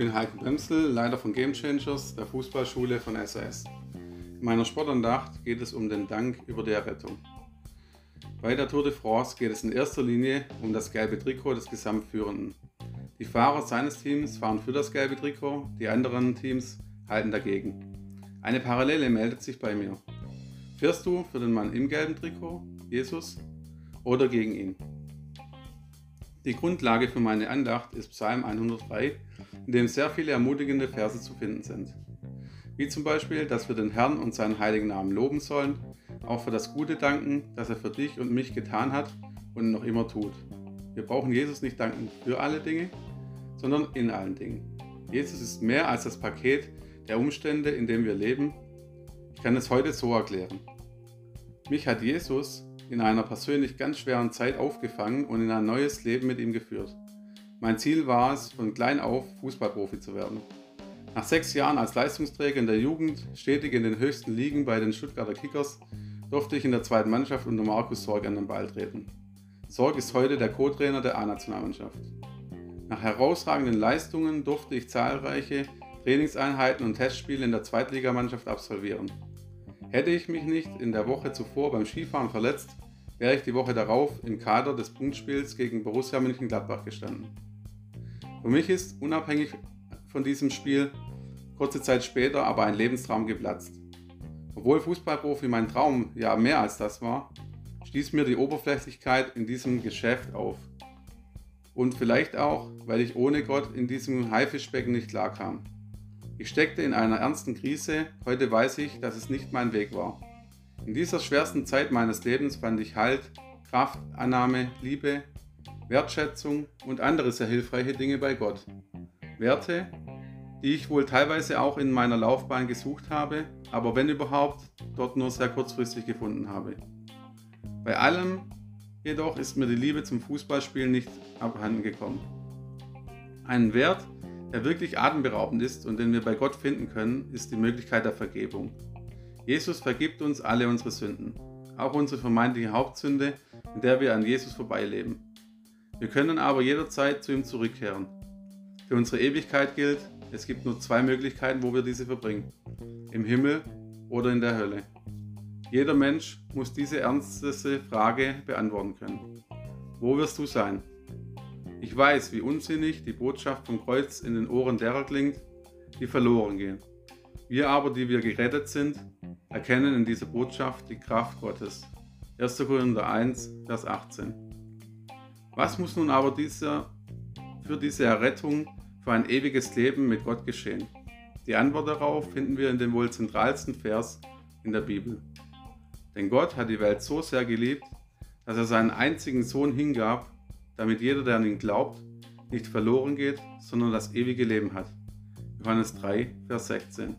bin Heiko Bremsel, Leiter von Game Changers, der Fußballschule von SAS. In meiner Sportandacht geht es um den Dank über der Rettung. Bei der Tour de France geht es in erster Linie um das gelbe Trikot des Gesamtführenden. Die Fahrer seines Teams fahren für das gelbe Trikot, die anderen Teams halten dagegen. Eine Parallele meldet sich bei mir. Fährst du für den Mann im gelben Trikot, Jesus, oder gegen ihn? Die Grundlage für meine Andacht ist Psalm 103, in dem sehr viele ermutigende Verse zu finden sind. Wie zum Beispiel, dass wir den Herrn und seinen heiligen Namen loben sollen, auch für das Gute danken, das er für dich und mich getan hat und noch immer tut. Wir brauchen Jesus nicht danken für alle Dinge, sondern in allen Dingen. Jesus ist mehr als das Paket der Umstände, in dem wir leben. Ich kann es heute so erklären. Mich hat Jesus in einer persönlich ganz schweren Zeit aufgefangen und in ein neues Leben mit ihm geführt. Mein Ziel war es, von klein auf Fußballprofi zu werden. Nach sechs Jahren als Leistungsträger in der Jugend, stetig in den höchsten Ligen bei den Stuttgarter Kickers, durfte ich in der zweiten Mannschaft unter Markus Sorg an den Ball treten. Sorg ist heute der Co-Trainer der A-Nationalmannschaft. Nach herausragenden Leistungen durfte ich zahlreiche Trainingseinheiten und Testspiele in der Zweitligamannschaft absolvieren. Hätte ich mich nicht in der Woche zuvor beim Skifahren verletzt, wäre ich die Woche darauf im Kader des Punktspiels gegen Borussia Mönchengladbach gestanden. Für mich ist unabhängig von diesem Spiel kurze Zeit später aber ein Lebenstraum geplatzt. Obwohl Fußballprofi mein Traum ja mehr als das war, stieß mir die Oberflächlichkeit in diesem Geschäft auf. Und vielleicht auch, weil ich ohne Gott in diesem Haifischbecken nicht klarkam. Ich steckte in einer ernsten Krise, heute weiß ich, dass es nicht mein Weg war. In dieser schwersten Zeit meines Lebens fand ich Halt, Kraft, Annahme, Liebe, Wertschätzung und andere sehr hilfreiche Dinge bei Gott. Werte, die ich wohl teilweise auch in meiner Laufbahn gesucht habe, aber wenn überhaupt, dort nur sehr kurzfristig gefunden habe. Bei allem jedoch ist mir die Liebe zum Fußballspielen nicht abhanden gekommen. Einen Wert, der wirklich atemberaubend ist und den wir bei Gott finden können, ist die Möglichkeit der Vergebung. Jesus vergibt uns alle unsere Sünden, auch unsere vermeintliche Hauptsünde, in der wir an Jesus vorbeileben. Wir können aber jederzeit zu ihm zurückkehren. Für unsere Ewigkeit gilt, es gibt nur zwei Möglichkeiten, wo wir diese verbringen. Im Himmel oder in der Hölle. Jeder Mensch muss diese ernsteste Frage beantworten können. Wo wirst du sein? Ich weiß, wie unsinnig die Botschaft vom Kreuz in den Ohren derer klingt, die verloren gehen. Wir aber, die wir gerettet sind, erkennen in dieser Botschaft die Kraft Gottes. 1. Korinther 1, Vers 18. Was muss nun aber dieser, für diese Errettung, für ein ewiges Leben mit Gott geschehen? Die Antwort darauf finden wir in dem wohl zentralsten Vers in der Bibel. Denn Gott hat die Welt so sehr geliebt, dass er seinen einzigen Sohn hingab, damit jeder, der an ihn glaubt, nicht verloren geht, sondern das ewige Leben hat. Johannes 3, Vers 16.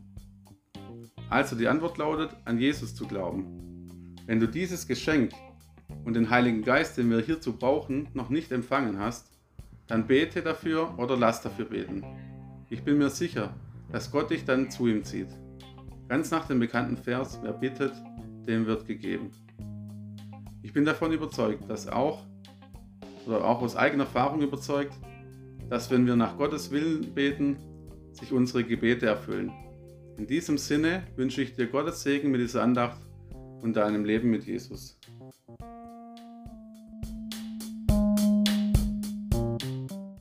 Also die Antwort lautet, an Jesus zu glauben. Wenn du dieses Geschenk und den Heiligen Geist, den wir hierzu brauchen, noch nicht empfangen hast, dann bete dafür oder lass dafür beten. Ich bin mir sicher, dass Gott dich dann zu ihm zieht. Ganz nach dem bekannten Vers, wer bittet, dem wird gegeben. Ich bin davon überzeugt, dass auch oder auch aus eigener Erfahrung überzeugt, dass wenn wir nach Gottes Willen beten, sich unsere Gebete erfüllen. In diesem Sinne wünsche ich dir Gottes Segen mit dieser Andacht und deinem Leben mit Jesus.